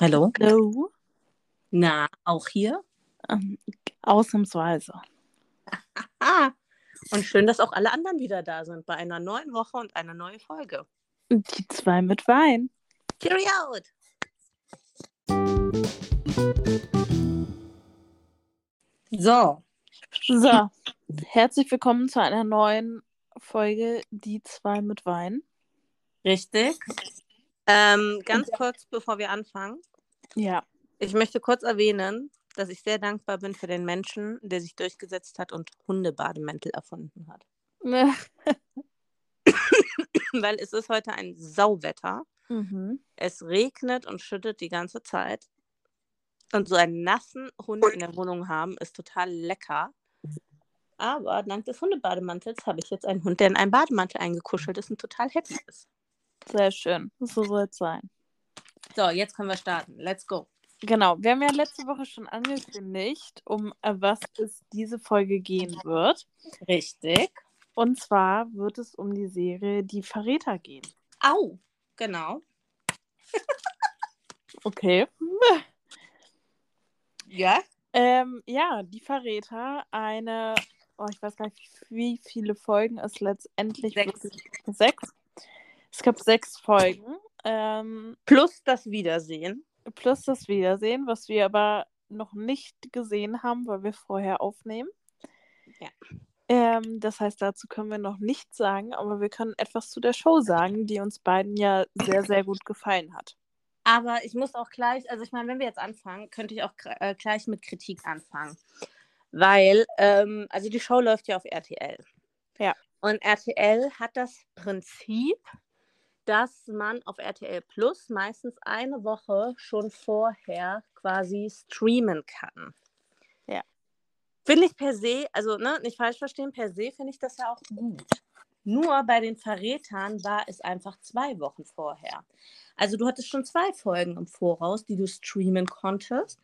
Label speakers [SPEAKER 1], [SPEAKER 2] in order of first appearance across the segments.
[SPEAKER 1] Hallo?
[SPEAKER 2] Hallo.
[SPEAKER 1] Na, auch hier?
[SPEAKER 2] Ähm, ausnahmsweise.
[SPEAKER 1] Ah, und schön, dass auch alle anderen wieder da sind bei einer neuen Woche und einer neuen Folge.
[SPEAKER 2] Die zwei mit Wein.
[SPEAKER 1] Carry out! So,
[SPEAKER 2] So, herzlich willkommen zu einer neuen Folge Die zwei mit Wein.
[SPEAKER 1] richtig. Ähm, ganz kurz, bevor wir anfangen.
[SPEAKER 2] Ja.
[SPEAKER 1] Ich möchte kurz erwähnen, dass ich sehr dankbar bin für den Menschen, der sich durchgesetzt hat und Hundebademäntel erfunden hat. Weil es ist heute ein Sauwetter.
[SPEAKER 2] mhm.
[SPEAKER 1] Es regnet und schüttet die ganze Zeit. Und so einen nassen Hund in der Wohnung haben, ist total lecker. Aber dank des Hundebademantels habe ich jetzt einen Hund, der in einen Bademantel eingekuschelt ist und total happy ist.
[SPEAKER 2] Sehr schön. So soll es sein.
[SPEAKER 1] So, jetzt können wir starten. Let's go.
[SPEAKER 2] Genau, wir haben ja letzte Woche schon angekündigt, um äh, was es diese Folge gehen wird.
[SPEAKER 1] Richtig.
[SPEAKER 2] Und zwar wird es um die Serie Die Verräter gehen.
[SPEAKER 1] Au, genau.
[SPEAKER 2] Okay.
[SPEAKER 1] Ja.
[SPEAKER 2] Ähm, ja, Die Verräter, eine, oh, ich weiß gar nicht, wie viele Folgen es letztendlich
[SPEAKER 1] Sechs.
[SPEAKER 2] wirklich sechs. Es gab sechs Folgen. Ähm,
[SPEAKER 1] Plus das Wiedersehen.
[SPEAKER 2] plus das Wiedersehen, was wir aber noch nicht gesehen haben, weil wir vorher aufnehmen.
[SPEAKER 1] Ja.
[SPEAKER 2] Ähm, das heißt, dazu können wir noch nichts sagen, aber wir können etwas zu der Show sagen, die uns beiden ja sehr, sehr gut gefallen hat.
[SPEAKER 1] Aber ich muss auch gleich, also ich meine, wenn wir jetzt anfangen, könnte ich auch äh, gleich mit Kritik anfangen. Weil, ähm, also die Show läuft ja auf RTL.
[SPEAKER 2] Ja.
[SPEAKER 1] Und RTL hat das Prinzip, dass man auf RTL Plus meistens eine Woche schon vorher quasi streamen kann.
[SPEAKER 2] Ja.
[SPEAKER 1] Finde ich per se, also ne, nicht falsch verstehen, per se finde ich das ja auch gut. Nur bei den Verrätern war es einfach zwei Wochen vorher. Also du hattest schon zwei Folgen im Voraus, die du streamen konntest.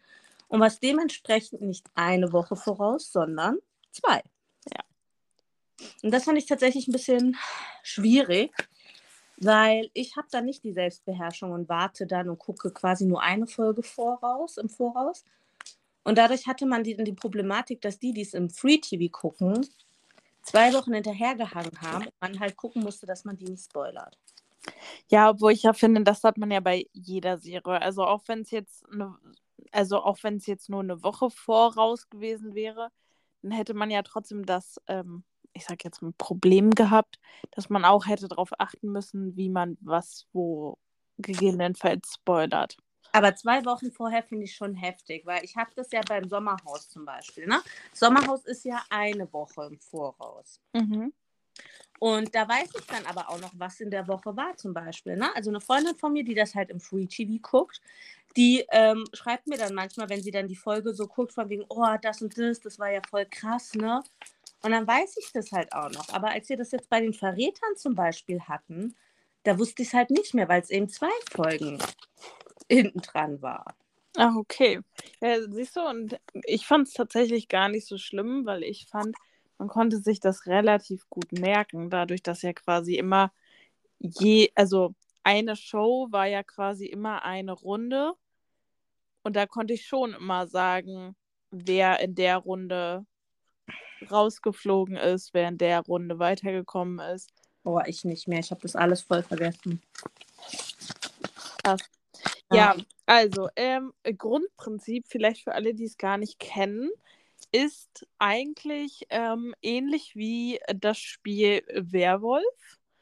[SPEAKER 1] Und was dementsprechend nicht eine Woche voraus, sondern zwei.
[SPEAKER 2] Ja.
[SPEAKER 1] Und das fand ich tatsächlich ein bisschen schwierig, weil ich habe da nicht die Selbstbeherrschung und warte dann und gucke quasi nur eine Folge voraus, im Voraus. Und dadurch hatte man die, die Problematik, dass die, die es im Free TV gucken, zwei Wochen hinterhergehangen haben und man halt gucken musste, dass man die nicht spoilert.
[SPEAKER 2] Ja, obwohl ich ja finde, das hat man ja bei jeder Serie. Also auch wenn es jetzt eine, also auch wenn es jetzt nur eine Woche voraus gewesen wäre, dann hätte man ja trotzdem das, ähm, ich sag jetzt mal, Problem gehabt, dass man auch hätte darauf achten müssen, wie man was wo gegebenenfalls spoilert.
[SPEAKER 1] Aber zwei Wochen vorher finde ich schon heftig, weil ich habe das ja beim Sommerhaus zum Beispiel. Ne? Sommerhaus ist ja eine Woche im Voraus.
[SPEAKER 2] Mhm.
[SPEAKER 1] Und da weiß ich dann aber auch noch, was in der Woche war zum Beispiel. Ne? Also eine Freundin von mir, die das halt im Free TV guckt, die ähm, schreibt mir dann manchmal, wenn sie dann die Folge so guckt, von wegen, oh, das und das, das war ja voll krass, ne? Und dann weiß ich das halt auch noch. Aber als wir das jetzt bei den Verrätern zum Beispiel hatten, da wusste ich es halt nicht mehr, weil es eben zwei Folgen hinten dran war.
[SPEAKER 2] Ach, okay. Ja, siehst du, und ich fand es tatsächlich gar nicht so schlimm, weil ich fand, man konnte sich das relativ gut merken, dadurch, dass ja quasi immer je, also eine Show war ja quasi immer eine Runde. Und da konnte ich schon immer sagen, wer in der Runde rausgeflogen ist, in der Runde weitergekommen ist.
[SPEAKER 1] Oh, ich nicht mehr. Ich habe das alles voll vergessen.
[SPEAKER 2] Krass. Ja, also ähm, Grundprinzip, vielleicht für alle, die es gar nicht kennen, ist eigentlich ähm, ähnlich wie das Spiel Werwolf.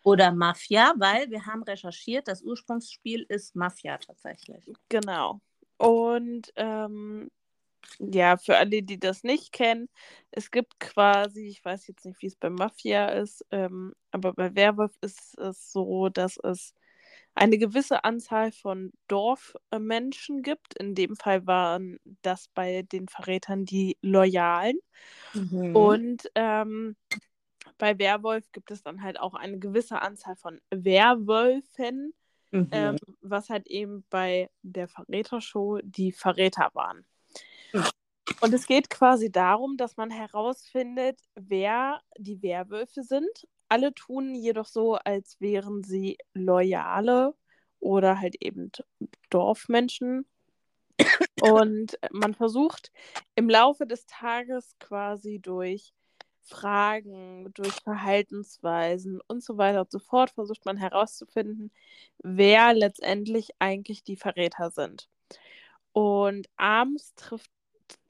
[SPEAKER 1] Oder Mafia, weil wir haben recherchiert, das Ursprungsspiel ist Mafia tatsächlich.
[SPEAKER 2] Genau. Und ähm, ja, für alle, die das nicht kennen, es gibt quasi, ich weiß jetzt nicht, wie es bei Mafia ist, ähm, aber bei Werwolf ist es so, dass es eine gewisse Anzahl von Dorfmenschen gibt. In dem Fall waren das bei den Verrätern die Loyalen.
[SPEAKER 1] Mhm.
[SPEAKER 2] Und ähm, bei Werwolf gibt es dann halt auch eine gewisse Anzahl von Werwölfen,
[SPEAKER 1] Mhm.
[SPEAKER 2] ähm, was halt eben bei der Verrätershow die Verräter waren. Und es geht quasi darum, dass man herausfindet, wer die Werwölfe sind. Alle tun jedoch so, als wären sie loyale oder halt eben Dorfmenschen Und man versucht im Laufe des Tages quasi durch Fragen, durch Verhaltensweisen und so weiter und so fort, versucht man herauszufinden, wer letztendlich eigentlich die Verräter sind. Und abends trifft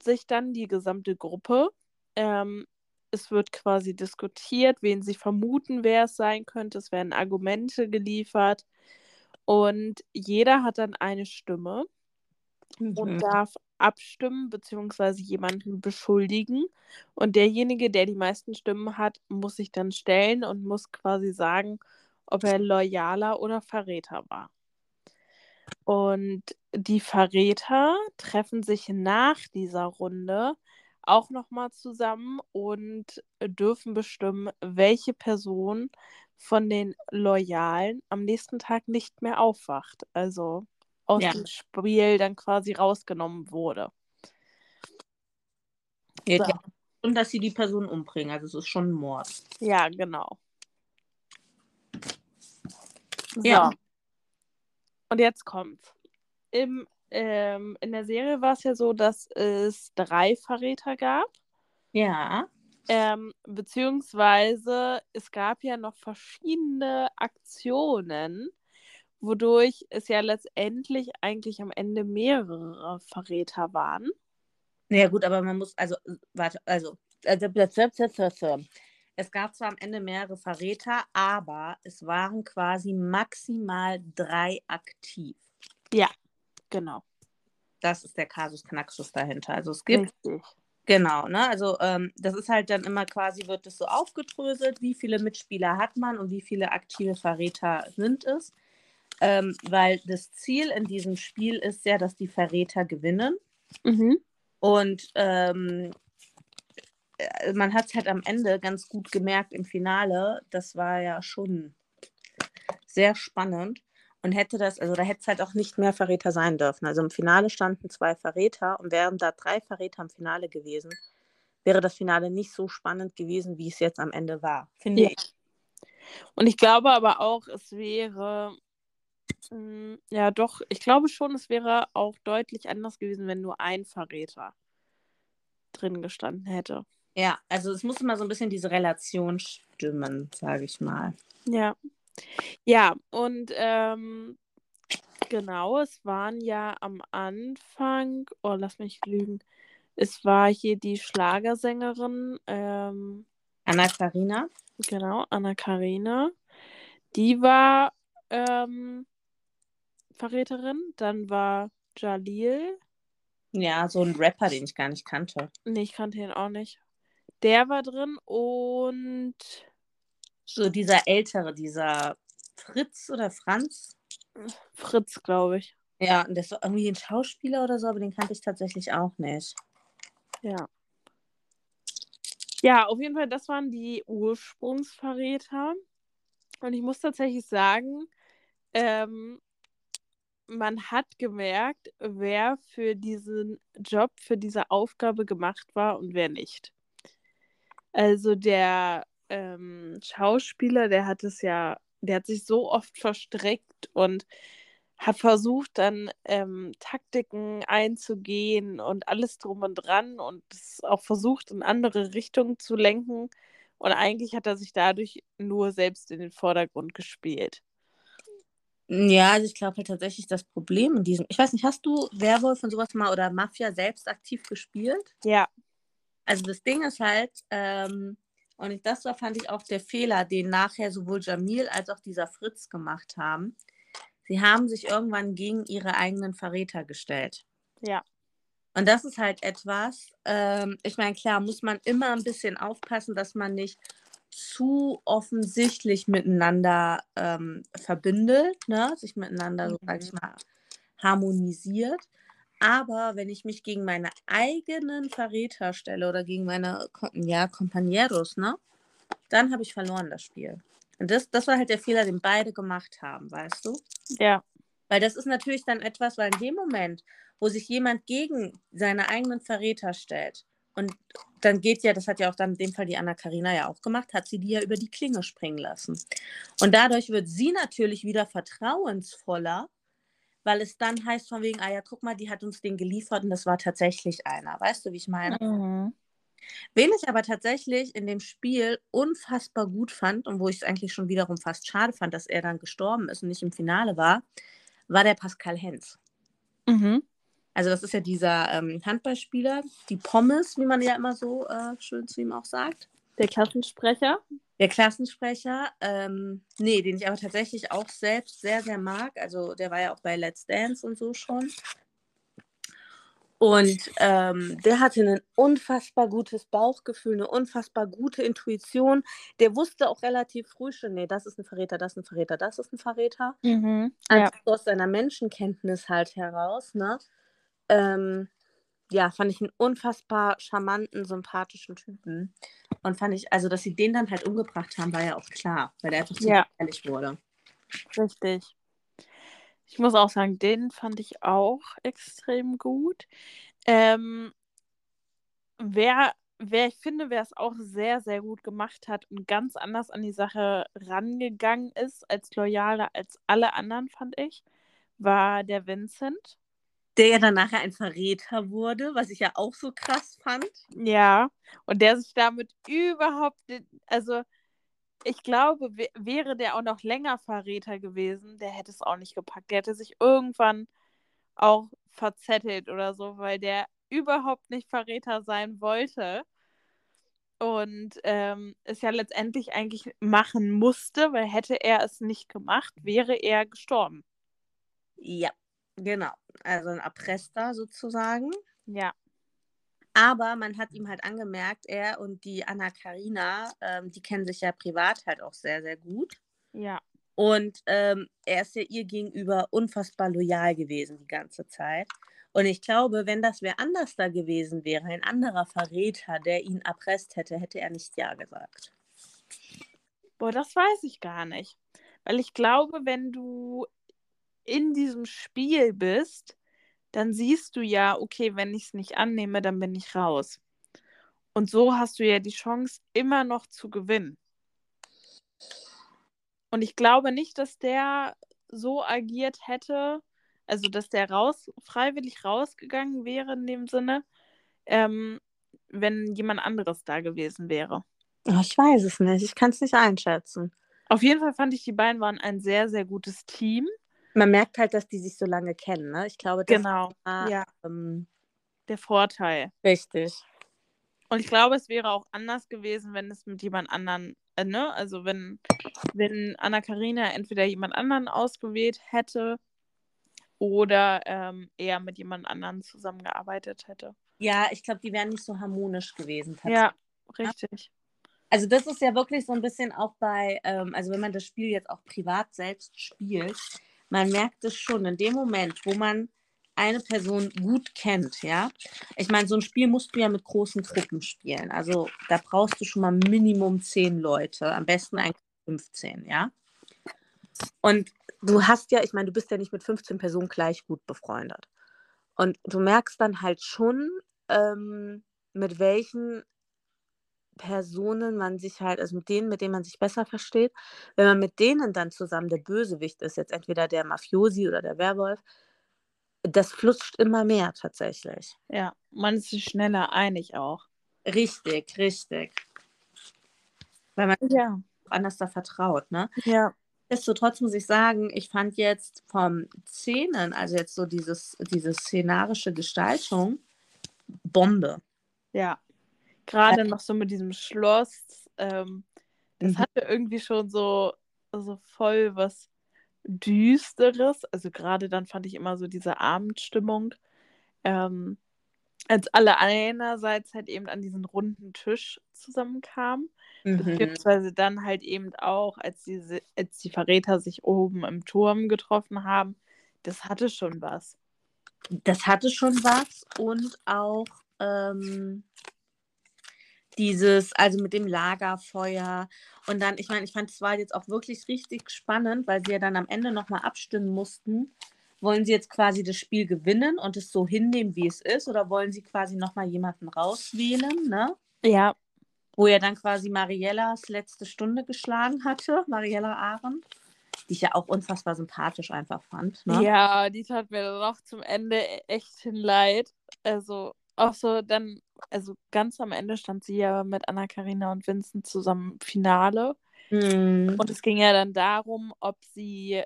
[SPEAKER 2] sich dann die gesamte Gruppe. Ähm, es wird quasi diskutiert, wen sie vermuten, wer es sein könnte. Es werden Argumente geliefert. Und jeder hat dann eine Stimme mhm. und darf abstimmen bzw. jemanden beschuldigen. Und derjenige, der die meisten Stimmen hat, muss sich dann stellen und muss quasi sagen, ob er loyaler oder Verräter war. Und die Verräter treffen sich nach dieser Runde auch nochmal zusammen und dürfen bestimmen, welche Person von den Loyalen am nächsten Tag nicht mehr aufwacht. Also aus ja. dem Spiel dann quasi rausgenommen wurde.
[SPEAKER 1] Ja, so. Und dass sie die Person umbringen. Also es ist schon ein Mord.
[SPEAKER 2] Ja, genau. So. Und jetzt kommt's. Im, ähm, in der Serie war es ja so, dass es drei Verräter gab.
[SPEAKER 1] Ja.
[SPEAKER 2] Ähm, beziehungsweise es gab ja noch verschiedene Aktionen, wodurch es ja letztendlich eigentlich am Ende mehrere Verräter waren.
[SPEAKER 1] Ja gut, aber man muss, also, warte, also, also es gab zwar am Ende mehrere Verräter, aber es waren quasi maximal drei aktiv.
[SPEAKER 2] Ja, genau.
[SPEAKER 1] Das ist der Kasus Knaxus dahinter. Also es gibt
[SPEAKER 2] Richtig.
[SPEAKER 1] Genau, ne? Also ähm, das ist halt dann immer quasi, wird es so aufgedröselt, wie viele Mitspieler hat man und wie viele aktive Verräter sind es. Ähm, weil das Ziel in diesem Spiel ist ja, dass die Verräter gewinnen.
[SPEAKER 2] Mhm.
[SPEAKER 1] Und ähm, äh, man hat es halt am Ende ganz gut gemerkt im Finale. Das war ja schon sehr spannend. Und hätte das, also da hätte es halt auch nicht mehr Verräter sein dürfen. Also im Finale standen zwei Verräter und wären da drei Verräter im Finale gewesen, wäre das Finale nicht so spannend gewesen, wie es jetzt am Ende war, finde
[SPEAKER 2] ja.
[SPEAKER 1] ich.
[SPEAKER 2] Und ich glaube aber auch, es wäre, mh, hm, ja doch, ich glaube schon, es wäre auch deutlich anders gewesen, wenn nur ein Verräter drin gestanden hätte.
[SPEAKER 1] Ja, also es muss immer so ein bisschen diese Relation stimmen, sage ich mal.
[SPEAKER 2] Ja. Ja, und ähm, genau, es waren ja am Anfang, oh, lass mich lügen, es war hier die Schlagersängerin, ähm,
[SPEAKER 1] Anna Karina.
[SPEAKER 2] Genau, Anna Karina. Die war ähm, Verräterin. Dann war Jalil.
[SPEAKER 1] Ja, so ein Rapper, den ich gar nicht kannte.
[SPEAKER 2] Nee, ich kannte ihn auch nicht. Der war drin und
[SPEAKER 1] so dieser ältere, dieser Fritz oder Franz?
[SPEAKER 2] Fritz, glaube ich.
[SPEAKER 1] Ja, und der ist irgendwie ein Schauspieler oder so, aber den kannte ich tatsächlich auch nicht.
[SPEAKER 2] Ja. Ja, auf jeden Fall, das waren die Ursprungsverräter. Und ich muss tatsächlich sagen, ähm, man hat gemerkt, wer für diesen Job, für diese Aufgabe gemacht war und wer nicht. Also der ähm, Schauspieler, der hat es ja, der hat sich so oft verstrickt und hat versucht, dann ähm, Taktiken einzugehen und alles drum und dran und es auch versucht, in andere Richtungen zu lenken. Und eigentlich hat er sich dadurch nur selbst in den Vordergrund gespielt.
[SPEAKER 1] Ja, also ich glaube halt tatsächlich das Problem in diesem. Ich weiß nicht, hast du Werwolf und sowas mal oder Mafia selbst aktiv gespielt?
[SPEAKER 2] Ja.
[SPEAKER 1] Also das Ding ist halt, ähm, und das war, fand ich auch der Fehler, den nachher sowohl Jamil als auch dieser Fritz gemacht haben. Sie haben sich irgendwann gegen ihre eigenen Verräter gestellt.
[SPEAKER 2] Ja.
[SPEAKER 1] Und das ist halt etwas, ähm, ich meine, klar, muss man immer ein bisschen aufpassen, dass man nicht zu offensichtlich miteinander ähm, verbindet, ne? sich miteinander, so sag ich mhm. mal, harmonisiert. Aber wenn ich mich gegen meine eigenen Verräter stelle oder gegen meine ja, Compañeros, ne, dann habe ich verloren das Spiel. Und das, das war halt der Fehler, den beide gemacht haben, weißt du?
[SPEAKER 2] Ja.
[SPEAKER 1] Weil das ist natürlich dann etwas, weil in dem Moment, wo sich jemand gegen seine eigenen Verräter stellt, und dann geht ja, das hat ja auch dann in dem Fall die Anna Karina ja auch gemacht, hat sie die ja über die Klinge springen lassen. Und dadurch wird sie natürlich wieder vertrauensvoller weil es dann heißt von wegen, ah ja, guck mal, die hat uns den geliefert und das war tatsächlich einer. Weißt du, wie ich meine?
[SPEAKER 2] Mhm.
[SPEAKER 1] Wen ich aber tatsächlich in dem Spiel unfassbar gut fand und wo ich es eigentlich schon wiederum fast schade fand, dass er dann gestorben ist und nicht im Finale war, war der Pascal Hens.
[SPEAKER 2] Mhm.
[SPEAKER 1] Also das ist ja dieser ähm, Handballspieler, die Pommes, wie man ja immer so äh, schön zu ihm auch sagt.
[SPEAKER 2] Der Klassensprecher.
[SPEAKER 1] Der Klassensprecher, ähm, nee, den ich aber tatsächlich auch selbst sehr, sehr mag. Also der war ja auch bei Let's Dance und so schon. Und ähm, der hatte ein unfassbar gutes Bauchgefühl, eine unfassbar gute Intuition. Der wusste auch relativ früh schon, nee, das ist ein Verräter, das ist ein Verräter, das ist ein Verräter.
[SPEAKER 2] Mhm.
[SPEAKER 1] Also
[SPEAKER 2] Ja.
[SPEAKER 1] aus seiner Menschenkenntnis halt heraus, ne? Ähm, ja, fand ich einen unfassbar charmanten, sympathischen Typen. Und fand ich, also, dass sie den dann halt umgebracht haben, war ja auch klar, weil der einfach zu
[SPEAKER 2] Ja.
[SPEAKER 1] gefährlich wurde.
[SPEAKER 2] Richtig. Ich muss auch sagen, den fand ich auch extrem gut. Ähm, wer, wer ich finde, wer es auch sehr, sehr gut gemacht hat und ganz anders an die Sache rangegangen ist, als loyaler als alle anderen, fand ich, war der Vincent.
[SPEAKER 1] Der ja dann nachher ein Verräter wurde, was ich ja auch so krass fand.
[SPEAKER 2] Ja, und der sich damit überhaupt, also ich glaube, wä- wäre der auch noch länger Verräter gewesen, der hätte es auch nicht gepackt. Der hätte sich irgendwann auch verzettelt oder so, weil der überhaupt nicht Verräter sein wollte. Und ähm, es ja letztendlich eigentlich machen musste, weil hätte er es nicht gemacht, wäre er gestorben.
[SPEAKER 1] Ja, genau. Also ein Erpresster sozusagen.
[SPEAKER 2] Ja,
[SPEAKER 1] Aber man hat ihm halt angemerkt, er und die Anna Karina, ähm, die kennen sich ja privat halt auch sehr, sehr gut.
[SPEAKER 2] ja,
[SPEAKER 1] Und ähm, er ist ja ihr gegenüber unfassbar loyal gewesen die ganze Zeit. Und ich glaube, wenn das wer anders da gewesen wäre, ein anderer Verräter, der ihn erpresst hätte, hätte er nicht Ja gesagt.
[SPEAKER 2] Boah, das weiß ich gar nicht. Weil ich glaube, wenn du in diesem Spiel bist, dann siehst du ja, okay, wenn ich es nicht annehme, dann bin ich raus. Und so hast du ja die Chance, immer noch zu gewinnen. Und ich glaube nicht, dass der so agiert hätte, also dass der raus, freiwillig rausgegangen wäre in dem Sinne, ähm, wenn jemand anderes da gewesen wäre.
[SPEAKER 1] Oh, ich weiß es nicht. Ich kann es nicht einschätzen.
[SPEAKER 2] Auf jeden Fall fand ich, die beiden waren ein sehr, sehr gutes Team.
[SPEAKER 1] Man merkt halt, dass die sich so lange kennen. Ne? Ich glaube, das
[SPEAKER 2] Genau,
[SPEAKER 1] war
[SPEAKER 2] ja,
[SPEAKER 1] ähm,
[SPEAKER 2] der Vorteil.
[SPEAKER 1] richtig.
[SPEAKER 2] Und ich glaube, es wäre auch anders gewesen, wenn es mit jemand anderen, äh, ne? Also wenn, wenn Anna Karina entweder jemand anderen ausgewählt hätte oder ähm, er mit jemand anderen zusammengearbeitet hätte.
[SPEAKER 1] Ja, ich glaube, die wären nicht so harmonisch gewesen. tatsächlich.
[SPEAKER 2] Ja, richtig.
[SPEAKER 1] Also das ist ja wirklich so ein bisschen auch bei, ähm, also wenn man das Spiel jetzt auch privat selbst spielt, man merkt es schon in dem Moment, wo man eine Person gut kennt, ja. Ich meine, so ein Spiel musst du ja mit großen Gruppen spielen. Also da brauchst du schon mal Minimum zehn Leute, am besten eigentlich 15, ja. Und du hast ja, ich meine, du bist ja nicht mit 15 Personen gleich gut befreundet. Und du merkst dann halt schon, ähm, mit welchen Personen man sich halt, also mit denen, mit denen man sich besser versteht, wenn man mit denen dann zusammen der Bösewicht ist, jetzt entweder der Mafiosi oder der Werwolf, das flutscht immer mehr tatsächlich.
[SPEAKER 2] Ja, man ist sich schneller einig auch.
[SPEAKER 1] Richtig, richtig. Weil man
[SPEAKER 2] Ja.
[SPEAKER 1] anders da vertraut, ne?
[SPEAKER 2] Ja.
[SPEAKER 1] Nichtsdestotrotz muss ich sagen, ich fand jetzt vom Szenen, also jetzt so dieses, diese szenarische Gestaltung, Bombe.
[SPEAKER 2] Ja. Gerade noch so mit diesem Schloss. Ähm, das
[SPEAKER 1] Mhm.
[SPEAKER 2] hatte irgendwie schon so, so voll was Düsteres. Also gerade dann fand ich immer so diese Abendstimmung. Ähm, als alle einerseits halt eben an diesen runden Tisch zusammenkamen,
[SPEAKER 1] Mhm.
[SPEAKER 2] beziehungsweise dann halt eben auch, als diese, als die Verräter sich oben im Turm getroffen haben. Das hatte schon was.
[SPEAKER 1] Das hatte schon was und auch ähm, dieses, also mit dem Lagerfeuer und dann, ich meine, ich fand es war jetzt auch wirklich richtig spannend, weil sie ja dann am Ende nochmal abstimmen mussten. Wollen sie jetzt quasi das Spiel gewinnen und es so hinnehmen, wie es ist, oder wollen sie quasi nochmal jemanden rauswählen, ne?
[SPEAKER 2] Ja,
[SPEAKER 1] Wo ja dann quasi Mariellas letzte Stunde geschlagen hatte, Mariella Ahren. die ich ja auch unfassbar sympathisch einfach fand. Ne?
[SPEAKER 2] Ja, die tat mir dann auch zum Ende e-, echt hin leid. Also auch so dann, also ganz am Ende stand sie ja mit Anna-Karina und Vincent zusammen im Finale.
[SPEAKER 1] Mhm.
[SPEAKER 2] Und es ging ja dann darum, ob sie,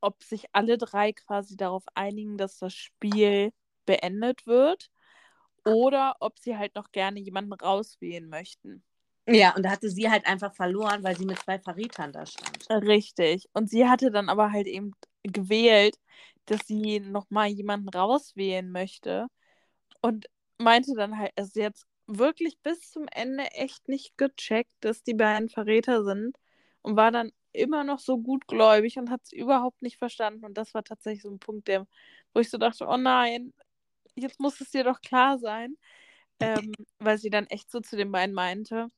[SPEAKER 2] ob sich alle drei quasi darauf einigen, dass das Spiel beendet wird oder ob sie halt noch gerne jemanden rauswählen möchten.
[SPEAKER 1] Ja, und da hatte sie halt einfach verloren, weil sie mit zwei Verrätern da stand.
[SPEAKER 2] Richtig. Und sie hatte dann aber halt eben gewählt, dass sie nochmal jemanden rauswählen möchte. Und meinte dann halt, also jetzt wirklich bis zum Ende echt nicht gecheckt, dass die beiden Verräter sind. Und war dann immer noch so gutgläubig und hat es überhaupt nicht verstanden. Und das war tatsächlich so ein Punkt, der, wo ich so dachte, oh nein, jetzt muss es dir doch klar sein. Ähm, weil sie dann echt so zu den beiden meinte,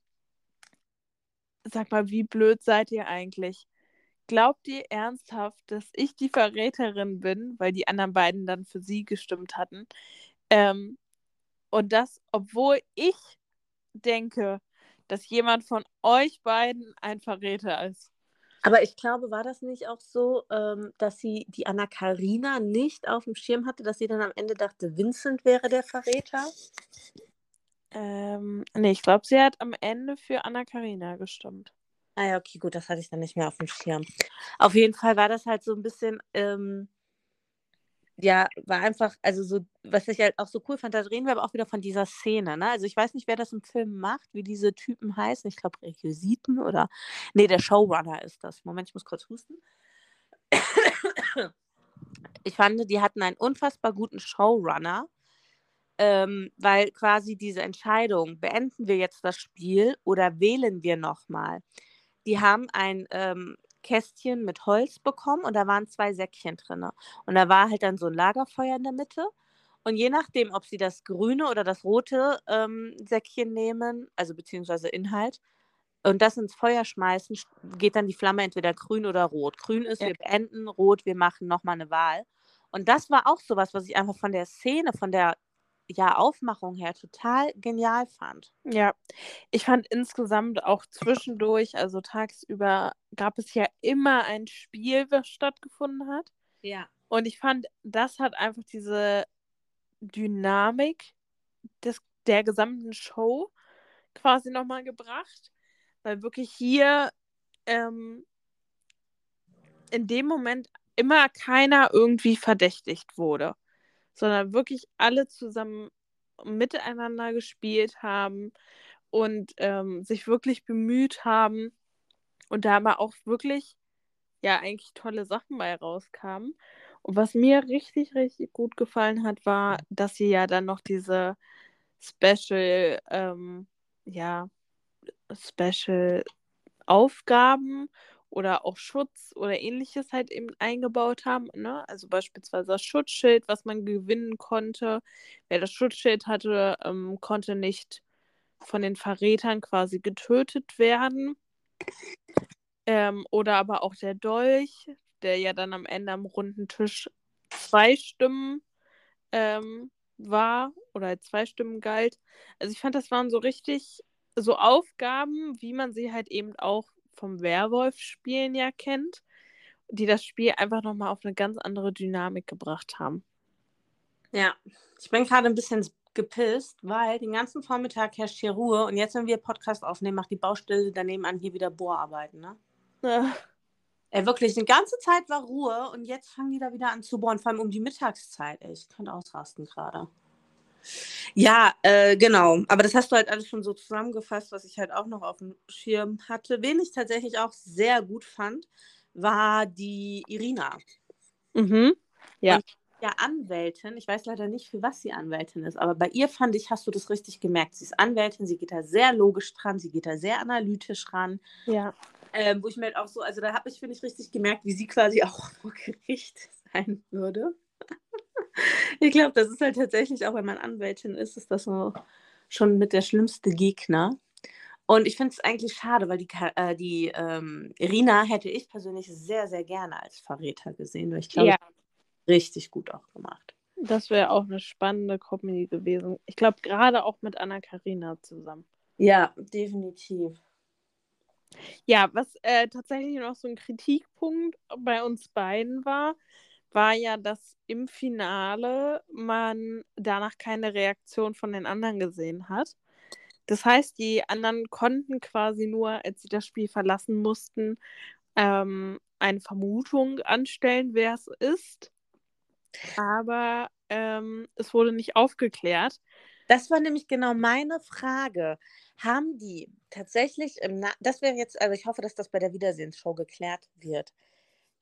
[SPEAKER 2] sag mal, wie blöd seid ihr eigentlich? Glaubt ihr ernsthaft, dass ich die Verräterin bin, weil die anderen beiden dann für sie gestimmt hatten? Ähm, und das, obwohl ich denke, dass jemand von euch beiden ein Verräter ist.
[SPEAKER 1] Aber ich glaube, war das nicht auch so, ähm, dass sie die Anna Karina nicht auf dem Schirm hatte, dass sie dann am Ende dachte, Vincent wäre der Verräter?
[SPEAKER 2] Ähm, nee, ich glaube, sie hat am Ende für Anna Karina gestimmt.
[SPEAKER 1] Ah ja, okay, gut, das hatte ich dann nicht mehr auf dem Schirm. Auf jeden Fall war das halt so ein bisschen, ähm, ja, war einfach, also so, was ich halt auch so cool fand, da reden wir aber auch wieder von dieser Szene, ne? Also ich weiß nicht, wer das im Film macht, wie diese Typen heißen. Ich glaube Requisiten oder. Nee, der Showrunner ist das. Moment, ich muss kurz husten. Ich fand, die hatten einen unfassbar guten Showrunner, ähm, weil quasi diese Entscheidung, beenden wir jetzt das Spiel oder wählen wir nochmal, die haben ein ähm, Kästchen mit Holz bekommen und da waren zwei Säckchen drin. Und da war halt dann so ein Lagerfeuer in der Mitte. Und je nachdem, ob sie das grüne oder das rote ähm, Säckchen nehmen, also beziehungsweise Inhalt, und das ins Feuer schmeißen, geht dann die Flamme entweder grün oder rot. Grün ist, ja. wir beenden, rot, wir machen nochmal eine Wahl. Und das war auch sowas, was ich einfach von der Szene, von der ja, Aufmachung her total genial fand.
[SPEAKER 2] Ja, ich fand insgesamt auch zwischendurch, also tagsüber, gab es ja immer ein Spiel, was stattgefunden hat.
[SPEAKER 1] Ja.
[SPEAKER 2] Und ich fand, das hat einfach diese Dynamik des, der gesamten Show quasi nochmal gebracht. Weil wirklich hier ähm, in dem Moment immer keiner irgendwie verdächtigt wurde sondern wirklich alle zusammen miteinander gespielt haben und ähm, sich wirklich bemüht haben und da aber auch wirklich ja eigentlich tolle Sachen bei rauskamen. Und was mir richtig, richtig gut gefallen hat, war, dass sie ja dann noch diese Special, ähm, ja, Special Aufgaben oder auch Schutz oder ähnliches halt eben eingebaut haben. Ne? Also beispielsweise das Schutzschild, was man gewinnen konnte. Wer das Schutzschild hatte, ähm, konnte nicht von den Verrätern quasi getötet werden. Ähm, oder aber auch der Dolch, der ja dann am Ende am runden Tisch zwei Stimmen ähm, war oder zwei Stimmen galt. Also ich fand, das waren so richtig so Aufgaben, wie man sie halt eben auch vom Werwolf-Spielen ja kennt, die das Spiel einfach nochmal auf eine ganz andere Dynamik gebracht haben.
[SPEAKER 1] Ja, ich bin gerade ein bisschen gepisst, weil den ganzen Vormittag herrscht hier Ruhe und jetzt, wenn wir Podcast aufnehmen, macht die Baustelle daneben an hier wieder Bohrarbeiten, ne? Ja. Ey, wirklich, die ganze Zeit war Ruhe und jetzt fangen die da wieder an zu bohren, vor allem um die Mittagszeit. Ey, ich könnte ausrasten gerade. Ja, äh, genau. Aber das hast du halt alles schon so zusammengefasst, was ich halt auch noch auf dem Schirm hatte. Wen ich tatsächlich auch sehr gut fand, war die Irina.
[SPEAKER 2] Mhm. Ja. Und
[SPEAKER 1] ja, Anwältin. Ich weiß leider nicht, für was sie Anwältin ist, aber bei ihr fand ich, hast du das richtig gemerkt. Sie ist Anwältin, sie geht da sehr logisch dran, sie geht da sehr analytisch ran.
[SPEAKER 2] Ja.
[SPEAKER 1] Ähm, wo ich mir halt auch so, also da habe ich, finde ich, richtig gemerkt, wie sie quasi auch vor Gericht sein würde ich glaube, das ist halt tatsächlich, auch wenn man Anwältin ist, ist das so schon mit der schlimmste Gegner. Und ich finde es eigentlich schade, weil die, äh, die ähm, Irina hätte ich persönlich sehr, sehr gerne als Verräter gesehen. Weil ich glaube, ja. richtig gut auch gemacht.
[SPEAKER 2] Das wäre auch eine spannende Comedy gewesen. Ich glaube, gerade auch mit Anna Karina zusammen.
[SPEAKER 1] Ja, definitiv.
[SPEAKER 2] Ja, was äh, tatsächlich noch so ein Kritikpunkt bei uns beiden war, war ja, dass im Finale man danach keine Reaktion von den anderen gesehen hat. Das heißt, die anderen konnten quasi nur, als sie das Spiel verlassen mussten, ähm, eine Vermutung anstellen, wer es ist. Aber ähm, es wurde nicht aufgeklärt.
[SPEAKER 1] Das war nämlich genau meine Frage. Haben die tatsächlich im Na das wäre jetzt, also ich hoffe, dass das bei der Wiedersehensshow geklärt wird.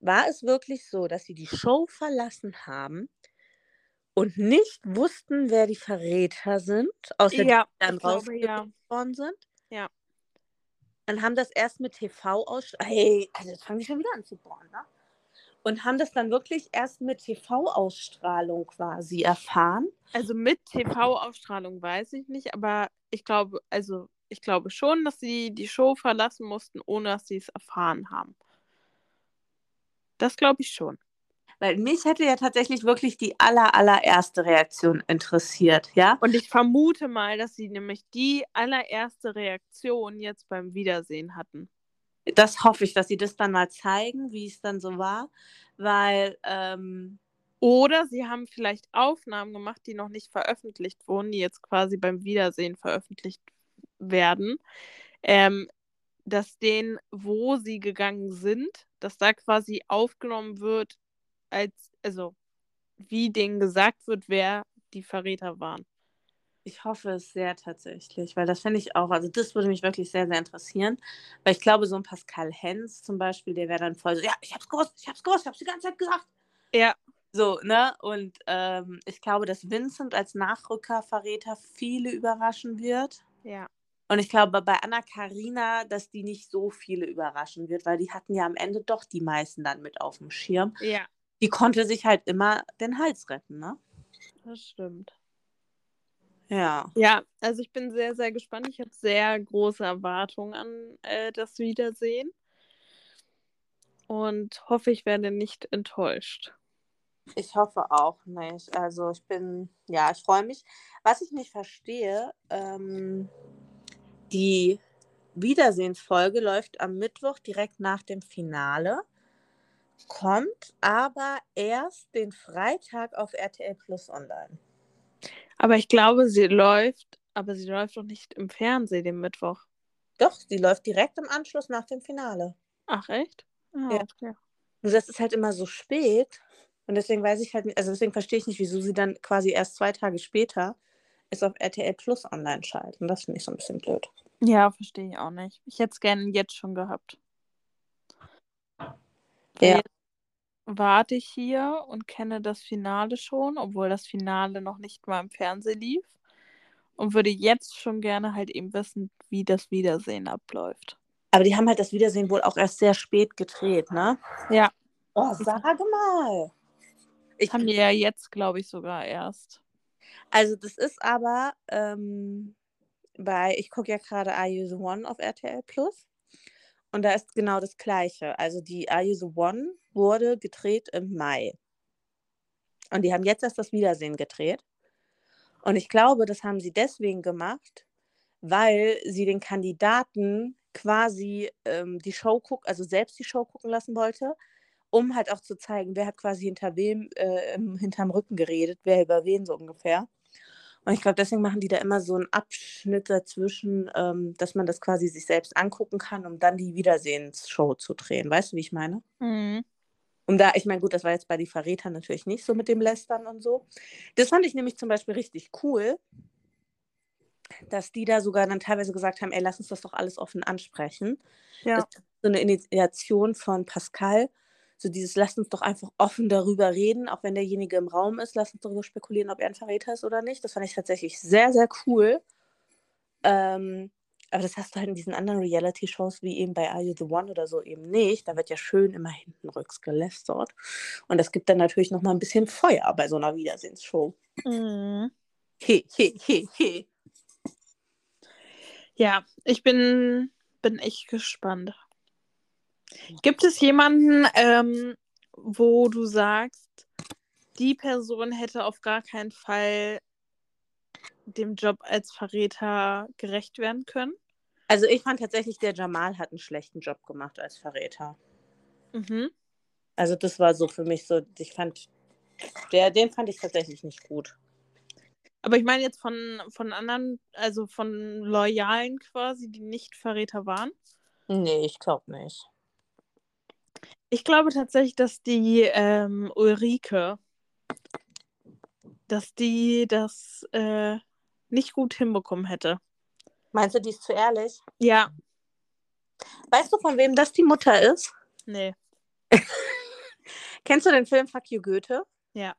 [SPEAKER 1] War es wirklich so, dass sie die Show verlassen haben und nicht wussten, wer die Verräter sind, außer
[SPEAKER 2] Ja,
[SPEAKER 1] die dann rausgekriegt
[SPEAKER 2] ja.
[SPEAKER 1] sind?
[SPEAKER 2] Ja.
[SPEAKER 1] Und haben das erst mit TV aus. Hey, also jetzt fangen die schon wieder an zu bohren, ne? Und haben das dann wirklich erst mit TV-Ausstrahlung quasi erfahren.
[SPEAKER 2] Also mit TV-Ausstrahlung weiß ich nicht, aber ich glaube, also ich glaube schon, dass sie die Show verlassen mussten, ohne dass sie es erfahren haben. Das glaube ich schon.
[SPEAKER 1] Weil mich hätte ja tatsächlich wirklich die aller, allererste Reaktion interessiert, ja?
[SPEAKER 2] Und ich vermute mal, dass sie nämlich die allererste Reaktion jetzt beim Wiedersehen hatten.
[SPEAKER 1] Das hoffe ich, dass sie das dann mal zeigen, wie es dann so war. Weil, ähm,
[SPEAKER 2] Oder sie haben vielleicht Aufnahmen gemacht, die noch nicht veröffentlicht wurden, die jetzt quasi beim Wiedersehen veröffentlicht werden. Ähm, dass denen, wo sie gegangen sind, dass da quasi aufgenommen wird, als, also wie denen gesagt wird, wer die Verräter waren.
[SPEAKER 1] ich hoffe es sehr tatsächlich, weil das finde ich auch, also das würde mich wirklich sehr, sehr interessieren. Weil ich glaube, so ein Pascal Hens zum Beispiel, der wäre dann voll so, ja, ich hab's gewusst, ich hab's gewusst, ich hab's die ganze Zeit gesagt.
[SPEAKER 2] Ja,
[SPEAKER 1] So, ne? Und ähm, ich glaube, dass Vincent als Nachrückerverräter viele überraschen wird.
[SPEAKER 2] ja.
[SPEAKER 1] Und ich glaube bei Anna Karina, dass die nicht so viele überraschen wird, weil die hatten ja am Ende doch die meisten dann mit auf dem Schirm.
[SPEAKER 2] Ja,
[SPEAKER 1] Die konnte sich halt immer den Hals retten, ne?
[SPEAKER 2] das stimmt.
[SPEAKER 1] Ja.
[SPEAKER 2] Ja, also ich bin sehr, sehr gespannt. Ich habe sehr große Erwartungen an äh, das Wiedersehen und hoffe, ich werde nicht enttäuscht.
[SPEAKER 1] Ich hoffe auch nicht. Also ich bin, ja, ich freue mich. Was ich nicht verstehe, ähm, die Wiedersehensfolge läuft am Mittwoch direkt nach dem Finale, kommt aber erst den Freitag auf RTL Plus online.
[SPEAKER 2] Aber ich glaube, sie läuft, aber sie läuft doch nicht im Fernsehen den Mittwoch.
[SPEAKER 1] Doch, die läuft direkt im Anschluss nach dem Finale.
[SPEAKER 2] Ach, echt? Ah,
[SPEAKER 1] Ja.
[SPEAKER 2] okay.
[SPEAKER 1] Nur das ist halt immer so spät. Und deswegen weiß ich halt nicht, also deswegen verstehe ich nicht, wieso sie dann quasi erst zwei Tage später es auf RTL Plus online schalten. Das finde ich so ein bisschen blöd.
[SPEAKER 2] Ja, verstehe ich auch nicht. Ich hätte es gerne jetzt schon gehabt.
[SPEAKER 1] Ja.
[SPEAKER 2] jetzt warte ich hier und kenne das Finale schon, obwohl das Finale noch nicht mal im Fernsehen lief. Und würde jetzt schon gerne halt eben wissen, wie das Wiedersehen abläuft.
[SPEAKER 1] Aber die haben halt das Wiedersehen wohl auch erst sehr spät gedreht, ne?
[SPEAKER 2] Ja.
[SPEAKER 1] Oh, sag mal. Ich,
[SPEAKER 2] Haben die ja jetzt, glaube ich, sogar erst.
[SPEAKER 1] also das ist aber ähm, bei, ich gucke ja gerade Are You the One auf RTL Plus. Und da ist genau das Gleiche. Also die Are You the One wurde gedreht im Mai. Und die haben jetzt erst das Wiedersehen gedreht. Und ich glaube, das haben sie deswegen gemacht, weil sie den Kandidaten quasi ähm, die Show gucken, also selbst die Show gucken lassen wollte, um halt auch zu zeigen, wer hat quasi hinter wem, äh, hinterm Rücken geredet, wer über wen so ungefähr. Und ich glaube, deswegen machen die da immer so einen Abschnitt dazwischen, ähm, dass man das quasi sich selbst angucken kann, um dann die Wiedersehensshow zu drehen. Weißt du, wie ich meine?
[SPEAKER 2] Mhm.
[SPEAKER 1] Um da, ich meine, gut, das war jetzt bei die Verrätern natürlich nicht so mit dem Lästern und so. Das fand ich nämlich zum Beispiel richtig cool, dass die da sogar dann teilweise gesagt haben, ey, lass uns das doch alles offen ansprechen.
[SPEAKER 2] Ja.
[SPEAKER 1] Das ist so eine Initiation von Pascal. So dieses, lasst uns doch einfach offen darüber reden, auch wenn derjenige im Raum ist, lasst uns darüber spekulieren, ob er ein Verräter ist oder nicht. Das fand ich tatsächlich sehr, sehr cool. Ähm, aber das hast du halt in diesen anderen Reality-Shows, wie eben bei Are You the One oder so, eben nicht. Da wird ja schön immer hintenrücks gelästert. Und das gibt dann natürlich nochmal ein bisschen Feuer bei so einer Wiedersehensshow.
[SPEAKER 2] Mhm.
[SPEAKER 1] He, he, he, he.
[SPEAKER 2] Ja, ich bin, bin echt gespannt. Gibt es jemanden, ähm, wo du sagst, die Person hätte auf gar keinen Fall dem Job als Verräter gerecht werden können?
[SPEAKER 1] Also ich fand tatsächlich, der Jamal hat einen schlechten Job gemacht als Verräter.
[SPEAKER 2] Mhm.
[SPEAKER 1] Also das war so für mich so, ich fand, der, den fand ich tatsächlich nicht gut.
[SPEAKER 2] Aber ich meine jetzt von, von anderen, also von Loyalen quasi, die nicht Verräter waren.
[SPEAKER 1] Nee, ich glaube nicht.
[SPEAKER 2] Ich glaube tatsächlich, dass die ähm, Ulrike, dass die das äh, nicht gut hinbekommen hätte.
[SPEAKER 1] Meinst du, die ist zu ehrlich?
[SPEAKER 2] Ja,
[SPEAKER 1] Weißt du, von wem das die Mutter ist?
[SPEAKER 2] nee,
[SPEAKER 1] Kennst du den Film Fuck You Goethe?
[SPEAKER 2] ja.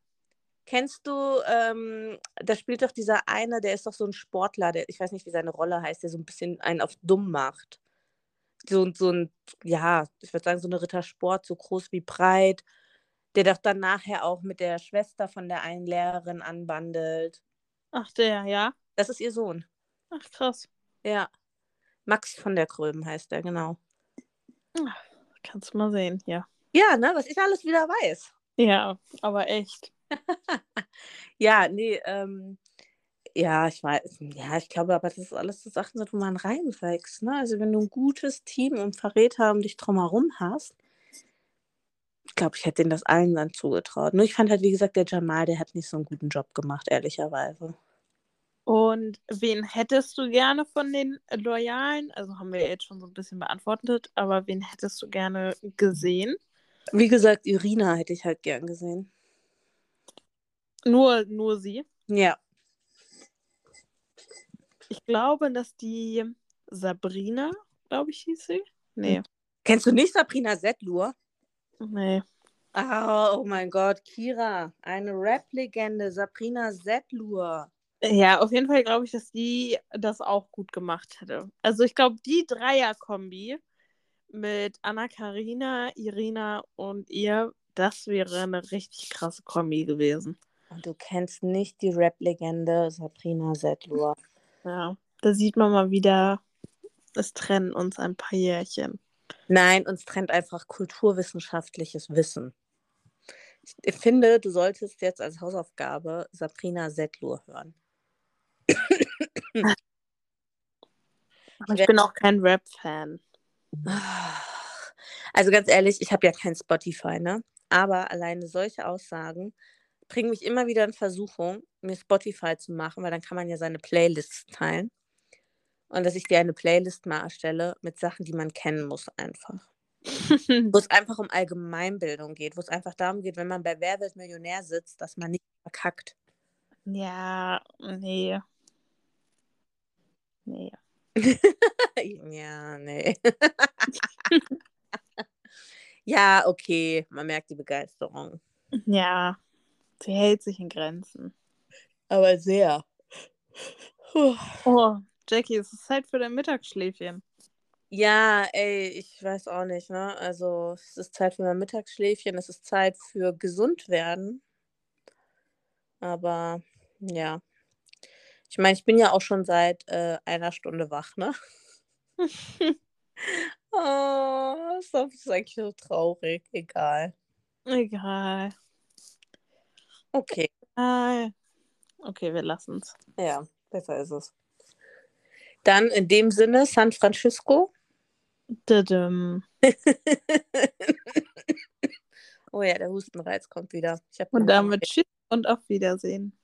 [SPEAKER 1] Kennst du, ähm, da spielt doch dieser eine, der ist doch so ein Sportler, der, ich weiß nicht, wie seine Rolle heißt, der so ein bisschen einen auf dumm macht. So, so ein, ja, ich würde sagen, so eine Rittersport, so groß wie breit, der doch dann nachher auch mit der Schwester von der einen Lehrerin anbandelt.
[SPEAKER 2] Ach, der, ja.
[SPEAKER 1] Das ist ihr Sohn.
[SPEAKER 2] Ach, krass.
[SPEAKER 1] Ja. Max von der Kröben heißt er, genau.
[SPEAKER 2] Kannst du mal sehen, ja.
[SPEAKER 1] Ja, ne, was ich alles wieder weiß.
[SPEAKER 2] Ja, aber echt.
[SPEAKER 1] Ja, nee, ähm, ja, ich weiß, ja, ich glaube aber, das ist alles so Sachen sind, wo man reinwächst, ne? Also wenn du ein gutes Team und Verräter um dich drumherum hast, ich glaube, ich hätte denen das allen dann zugetraut. Nur ich fand halt, wie gesagt, der Jamal, der hat nicht so einen guten Job gemacht, ehrlicherweise.
[SPEAKER 2] Und wen hättest du gerne von den Loyalen? Also haben wir jetzt schon so ein bisschen beantwortet, aber wen hättest du gerne gesehen?
[SPEAKER 1] Wie gesagt, Irina hätte ich halt gern gesehen.
[SPEAKER 2] Nur, nur sie.
[SPEAKER 1] Ja.
[SPEAKER 2] Ich glaube, dass die Sabrina, glaube ich, hieß sie. Nee.
[SPEAKER 1] Kennst du nicht Sabrina Settlur?
[SPEAKER 2] Nee.
[SPEAKER 1] Oh, oh mein Gott, Kira, eine Rap-Legende, Sabrina Settlur.
[SPEAKER 2] Ja, auf jeden Fall glaube ich, dass die das auch gut gemacht hätte. Also ich glaube, die Dreier-Kombi mit Anna Karina, Irina und ihr, das wäre eine richtig krasse Kombi gewesen.
[SPEAKER 1] Und du kennst nicht die Rap-Legende Sabrina Settlur.
[SPEAKER 2] Ja, da sieht man mal wieder, es trennen uns ein paar Jährchen.
[SPEAKER 1] Nein, uns trennt einfach kulturwissenschaftliches Wissen. Ich finde, du solltest jetzt als Hausaufgabe Sabrina Settlur hören.
[SPEAKER 2] Aber ich bin auch kein Rap-Fan.
[SPEAKER 1] Also ganz ehrlich, ich habe ja kein Spotify, ne? Aber alleine solche Aussagen bringen mich immer wieder in Versuchung, mir Spotify zu machen, weil dann kann man ja seine Playlists teilen. Und dass ich dir eine Playlist mal erstelle mit Sachen, die man kennen muss, einfach. Wo es einfach um Allgemeinbildung geht, wo es einfach darum geht, wenn man bei Wer wird Millionär sitzt, dass man nicht verkackt.
[SPEAKER 2] ja, nee. Nee.
[SPEAKER 1] ja, nee. ja, okay, man merkt die Begeisterung.
[SPEAKER 2] Ja, sie hält sich in Grenzen.
[SPEAKER 1] Aber sehr. Puh.
[SPEAKER 2] Oh, Jackie, es ist Zeit für dein Mittagsschläfchen.
[SPEAKER 1] Ja, ey, ich weiß auch nicht, ne? Also, es ist Zeit für mein Mittagsschläfchen, es ist Zeit für gesund werden. Aber ja. Ich meine, ich bin ja auch schon seit äh, einer Stunde wach, ne? oh, das ist eigentlich so traurig. Egal.
[SPEAKER 2] Egal.
[SPEAKER 1] Okay,
[SPEAKER 2] Egal. Okay, wir lassen es.
[SPEAKER 1] ja, besser ist es. Dann in dem Sinne, San Francisco. oh ja, der Hustenreiz kommt wieder.
[SPEAKER 2] Und damit tschüss und auf Wiedersehen.